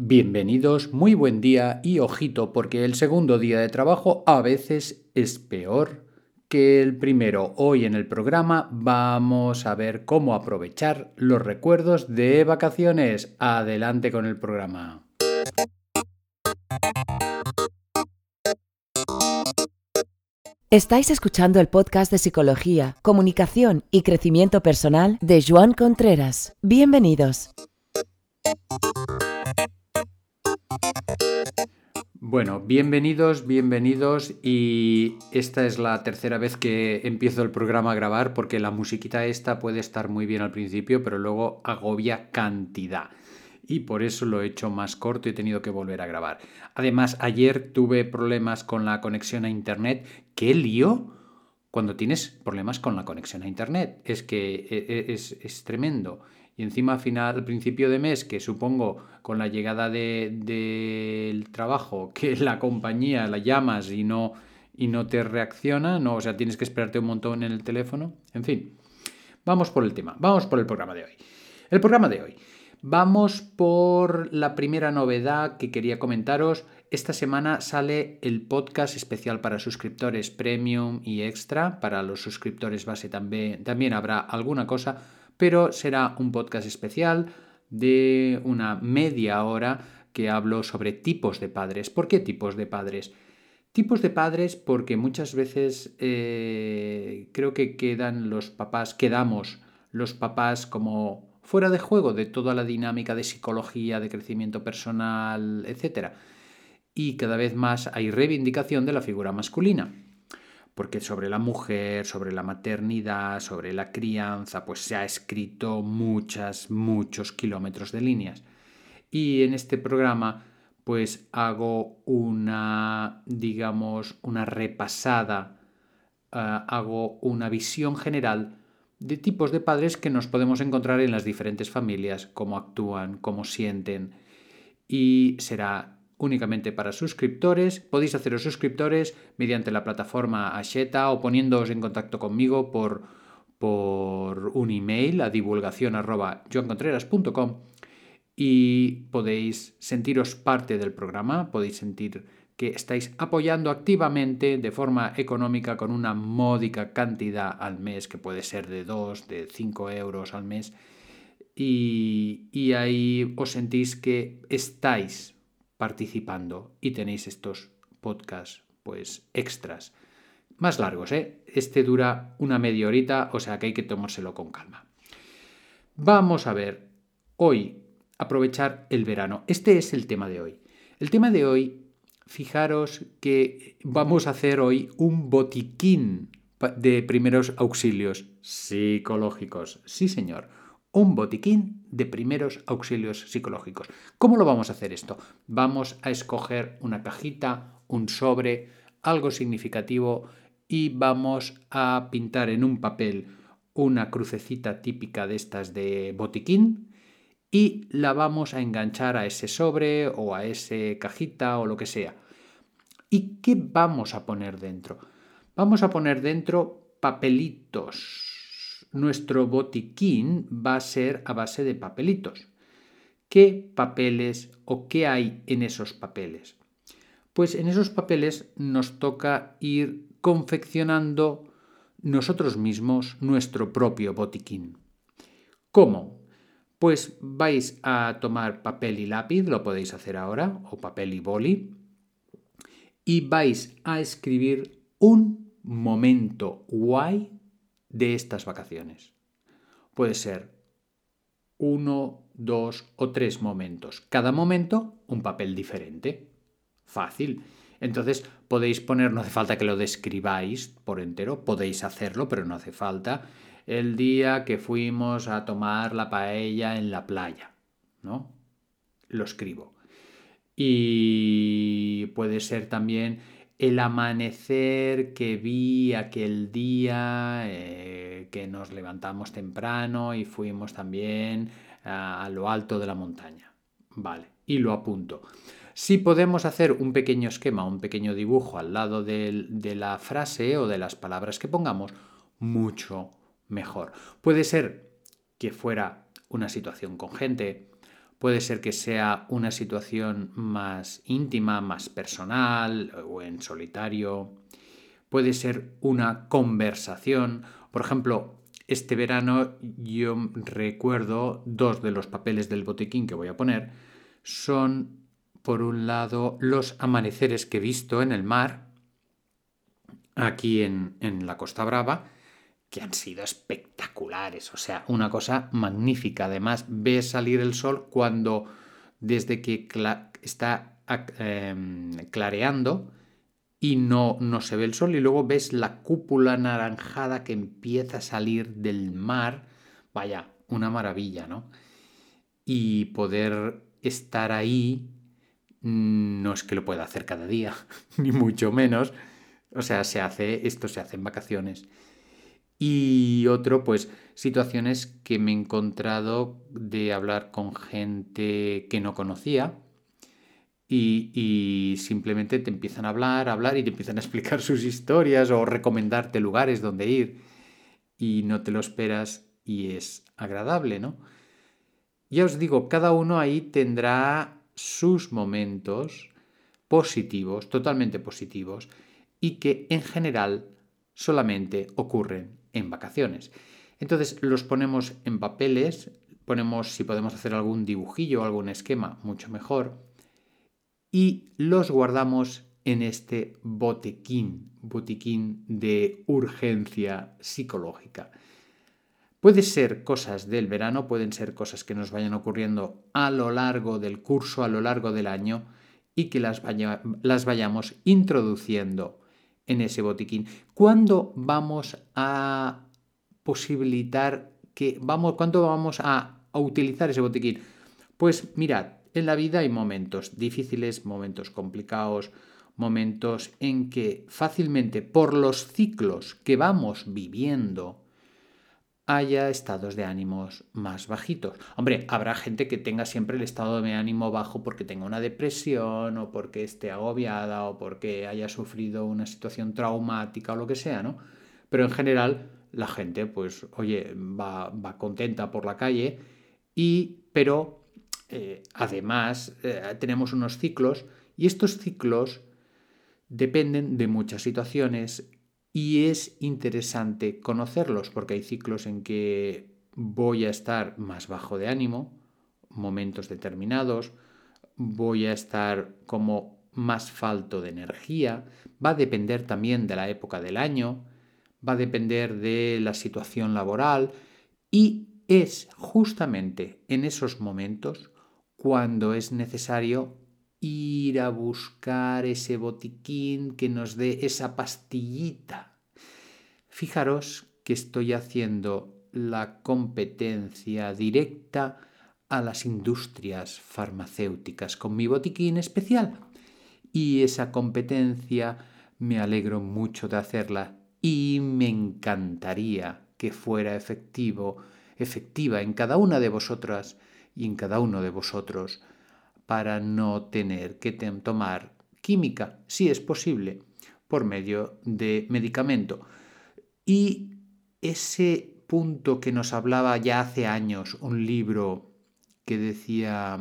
Bienvenidos, muy buen día y ojito porque el segundo día de trabajo a veces es peor que el primero. Hoy en el programa vamos a ver cómo aprovechar los recuerdos de vacaciones. Adelante con el programa. Estáis escuchando el podcast de psicología, comunicación y crecimiento personal de Joan Contreras. Bienvenidos. Bueno, bienvenidos, bienvenidos y esta es la tercera vez que empiezo el programa a grabar porque la musiquita esta puede estar muy bien al principio, pero luego agobia cantidad. Y por eso lo he hecho más corto y he tenido que volver a grabar. Además, ayer tuve problemas con la conexión a internet. ¡Qué lío! Cuando tienes problemas con la conexión a internet. Es que e, e, es, tremendo. Y encima al final, al principio de mes, que supongo con la llegada del de, trabajo, que la compañía la llamas y no, y no te reacciona, no, o sea, tienes que esperarte un montón en el teléfono. En fin, vamos por el tema, vamos por el programa de hoy. El programa de hoy. Vamos por la primera novedad que quería comentaros. Esta semana sale el podcast especial para suscriptores premium y extra. Para los suscriptores base también, también habrá alguna cosa pero será un podcast especial de una media hora que hablo sobre tipos de padres. ¿Por qué tipos de padres? Tipos de padres porque muchas veces eh, creo que quedan los papás, quedamos los papás como fuera de juego de toda la dinámica de psicología, de crecimiento personal, etc. Y cada vez más hay reivindicación de la figura masculina porque sobre la mujer, sobre la maternidad, sobre la crianza, pues se ha escrito muchas, muchos kilómetros de líneas. Y en este programa, pues hago una, digamos, una repasada, eh, hago una visión general de tipos de padres que nos podemos encontrar en las diferentes familias, cómo actúan, cómo sienten. Y será únicamente para suscriptores. Podéis haceros suscriptores mediante la plataforma Asheta o poniéndoos en contacto conmigo por, por un email a divulgación y podéis sentiros parte del programa, podéis sentir que estáis apoyando activamente de forma económica con una módica cantidad al mes, que puede ser de 2, de 5 euros al mes, y, y ahí os sentís que estáis participando y tenéis estos podcasts pues extras. Más largos, ¿eh? Este dura una media horita, o sea que hay que tomárselo con calma. Vamos a ver, hoy, aprovechar el verano. Este es el tema de hoy. El tema de hoy, fijaros que vamos a hacer hoy un botiquín de primeros auxilios psicológicos. Sí, señor un botiquín de primeros auxilios psicológicos. ¿Cómo lo vamos a hacer esto? Vamos a escoger una cajita, un sobre, algo significativo y vamos a pintar en un papel una crucecita típica de estas de botiquín y la vamos a enganchar a ese sobre o a ese cajita o lo que sea. ¿Y qué vamos a poner dentro? Vamos a poner dentro papelitos nuestro botiquín va a ser a base de papelitos. ¿Qué papeles o qué hay en esos papeles? Pues en esos papeles nos toca ir confeccionando nosotros mismos nuestro propio botiquín. ¿Cómo? Pues vais a tomar papel y lápiz, lo podéis hacer ahora, o papel y boli, y vais a escribir un momento guay de estas vacaciones. Puede ser uno, dos o tres momentos. Cada momento un papel diferente. Fácil. Entonces podéis poner, no hace falta que lo describáis por entero, podéis hacerlo, pero no hace falta. El día que fuimos a tomar la paella en la playa, ¿no? Lo escribo. Y puede ser también el amanecer que vi aquel día, eh, que nos levantamos temprano y fuimos también a, lo alto de la montaña. Vale, y lo apunto. Si podemos hacer un pequeño esquema, un pequeño dibujo al lado de la frase o de las palabras que pongamos, mucho mejor. Puede ser que fuera una situación con gente, puede ser que sea una situación más íntima, más personal o en solitario, puede ser una conversación. Por ejemplo, este verano yo recuerdo dos de los papeles del botiquín que voy a poner. Son, por un lado, los amaneceres que he visto en el mar, aquí en, en la Costa Brava, que han sido espectaculares. O sea, una cosa magnífica. Además, ves salir el sol cuando, desde que está em, clareando, y no, no se ve el sol y luego ves la cúpula anaranjada que empieza a salir del mar. Vaya, una maravilla, ¿no? Y poder estar ahí mm, no es que lo pueda hacer cada día, ni mucho menos. O sea, se hace, esto se hace en vacaciones. Y otro, pues, situaciones que me he encontrado de hablar con gente que no conocía, y, simplemente te empiezan a hablar, a hablar y te empiezan a explicar sus historias o recomendarte lugares donde ir y no te lo esperas y es agradable, ¿no? Ya os digo, cada uno ahí tendrá sus momentos positivos, totalmente positivos, y que en general solamente ocurren en vacaciones. Entonces los ponemos en papeles, ponemos si podemos hacer algún dibujillo algún esquema, mucho mejor y los guardamos en este botequín, botiquín de urgencia psicológica. Puede ser cosas del verano, pueden ser cosas que nos vayan ocurriendo a lo largo del curso, a lo largo del año, y que las, las vayamos introduciendo en ese botiquín. ¿Cuándo vamos a posibilitar que vamos, cuándo vamos a, a utilizar ese botiquín? Pues mirad, en la vida hay momentos difíciles, momentos complicados, momentos en que fácilmente por los ciclos que vamos viviendo haya estados de ánimos más bajitos. Hombre, habrá gente que tenga siempre el estado de ánimo bajo porque tenga una depresión o porque esté agobiada o porque haya sufrido una situación traumática o lo que sea, ¿no? Pero en general la gente, pues, oye, va, va contenta por la calle y, pero eh, además, eh, tenemos unos ciclos y estos ciclos dependen de muchas situaciones y es interesante conocerlos porque hay ciclos en que voy a estar más bajo de ánimo, momentos determinados, voy a estar como más falto de energía, va a depender también de la época del año, va a depender de la situación laboral y es justamente en esos momentos cuando es necesario ir a buscar ese botiquín que nos dé esa pastillita. Fijaros que estoy haciendo la competencia directa a las industrias farmacéuticas con mi botiquín especial. Y esa competencia me alegro mucho de hacerla y me encantaría que fuera efectivo, efectiva en cada una de vosotras y en cada uno de vosotros para no tener que tomar química, si es posible, por medio de medicamento. Y ese punto que nos hablaba ya hace años un libro que decía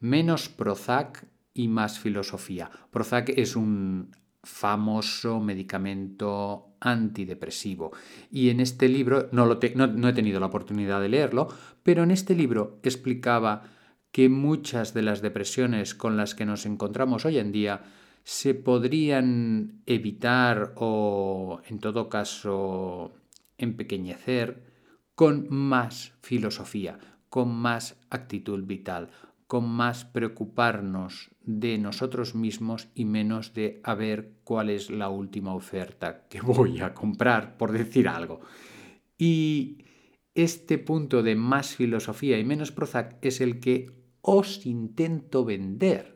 menos Prozac y más filosofía. Prozac es un famoso medicamento antidepresivo. Y en este libro, no, lo no, he tenido la oportunidad de leerlo, pero en este libro explicaba que muchas de las depresiones con las que nos encontramos hoy en día se podrían evitar o, en todo caso, empequeñecer con más filosofía, con más actitud vital, con más preocuparnos de nosotros mismos y menos de a ver cuál es la última oferta que voy a comprar, por decir algo. Y este punto de más filosofía y menos Prozac es el que os intento vender,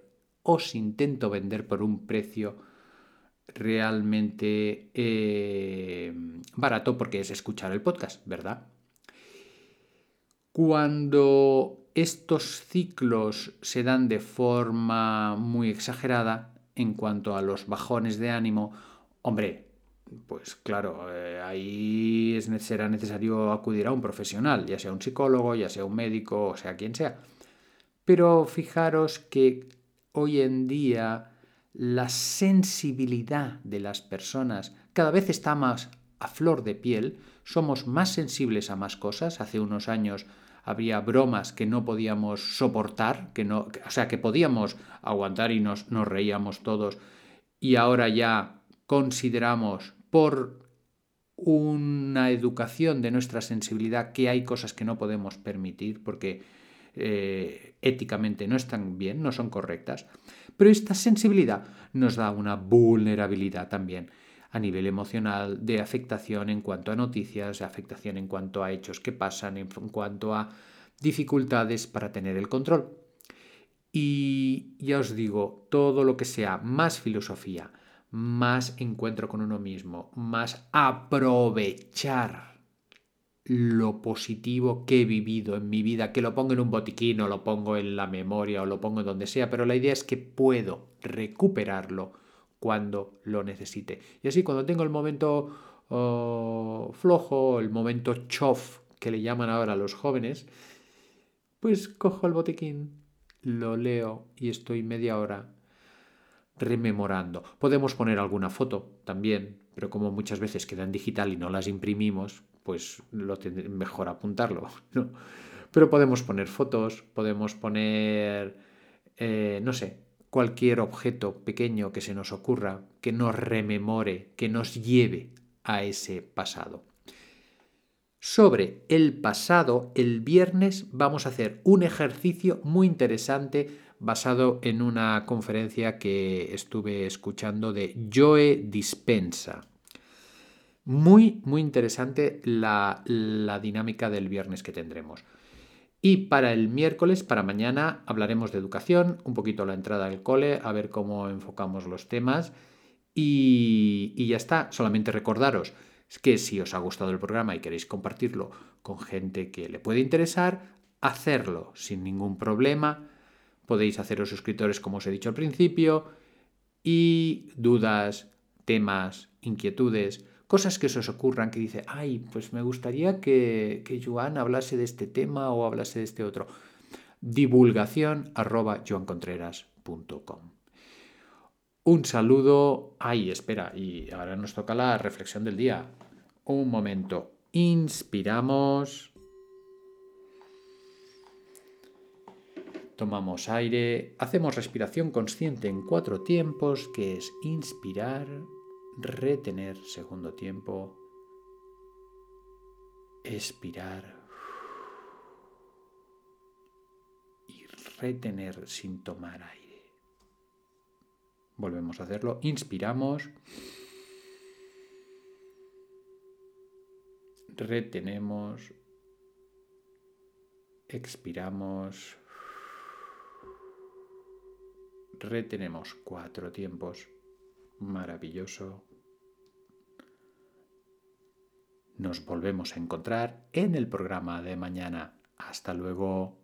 os intento vender por un precio realmente eh, barato porque es escuchar el podcast, ¿verdad? Cuando estos ciclos se dan de forma muy exagerada en cuanto a los bajones de ánimo. Hombre, pues claro, eh, ahí será necesario acudir a un profesional, ya sea un psicólogo, ya sea un médico, o sea quien sea. Pero fijaros que hoy en día la sensibilidad de las personas cada vez está más a flor de piel, somos más sensibles a más cosas. Hace unos años había bromas que no podíamos soportar, que no, o sea, que podíamos aguantar y nos, nos reíamos todos, y ahora ya consideramos por una educación de nuestra sensibilidad que hay cosas que no podemos permitir porque eh, éticamente no están bien, no son correctas, pero esta sensibilidad nos da una vulnerabilidad también a nivel emocional, de afectación en cuanto a noticias, de afectación en cuanto a hechos que pasan, en cuanto a dificultades para tener el control. Y ya os digo, todo lo que sea más filosofía, más encuentro con uno mismo, más aprovechar lo positivo que he vivido en mi vida, que lo pongo en un botiquín o lo pongo en la memoria o lo pongo donde sea, pero la idea es que puedo recuperarlo cuando lo necesite. Y así cuando tengo el momento oh, flojo, el momento chof que le llaman ahora los jóvenes, pues cojo el botiquín, lo leo y estoy media hora rememorando. Podemos poner alguna foto también, pero como muchas veces queda en digital y no las imprimimos, pues lo mejor apuntarlo, ¿no? Pero podemos poner fotos, podemos poner, eh, no sé, cualquier objeto pequeño que se nos ocurra, que nos rememore, que nos lleve a ese pasado. Sobre el pasado, el viernes vamos a hacer un ejercicio muy interesante basado en una conferencia que estuve escuchando de Joe Dispensa. Muy, muy interesante la, la dinámica del viernes que tendremos. Y para el miércoles, para mañana, hablaremos de educación, un poquito la entrada del cole, a ver cómo enfocamos los temas. Y, y, ya está, solamente recordaros que si os ha gustado el programa y queréis compartirlo con gente que le puede interesar, hacerlo sin ningún problema. Podéis haceros suscriptores como os he dicho al principio. Y dudas, temas, inquietudes, cosas que se os ocurran que dice, ay, pues me gustaría que, que Joan hablase de este tema o hablase de este otro. Divulgación arroba joancontreras.com. Un saludo. Ay, espera, y ahora nos toca la reflexión del día. Un momento. Inspiramos. Tomamos aire, hacemos respiración consciente en cuatro tiempos, que es inspirar, retener segundo tiempo, expirar y retener sin tomar aire. Volvemos a hacerlo, inspiramos, retenemos, expiramos, retenemos cuatro tiempos. Maravilloso. Nos volvemos a encontrar en el programa de mañana. Hasta luego.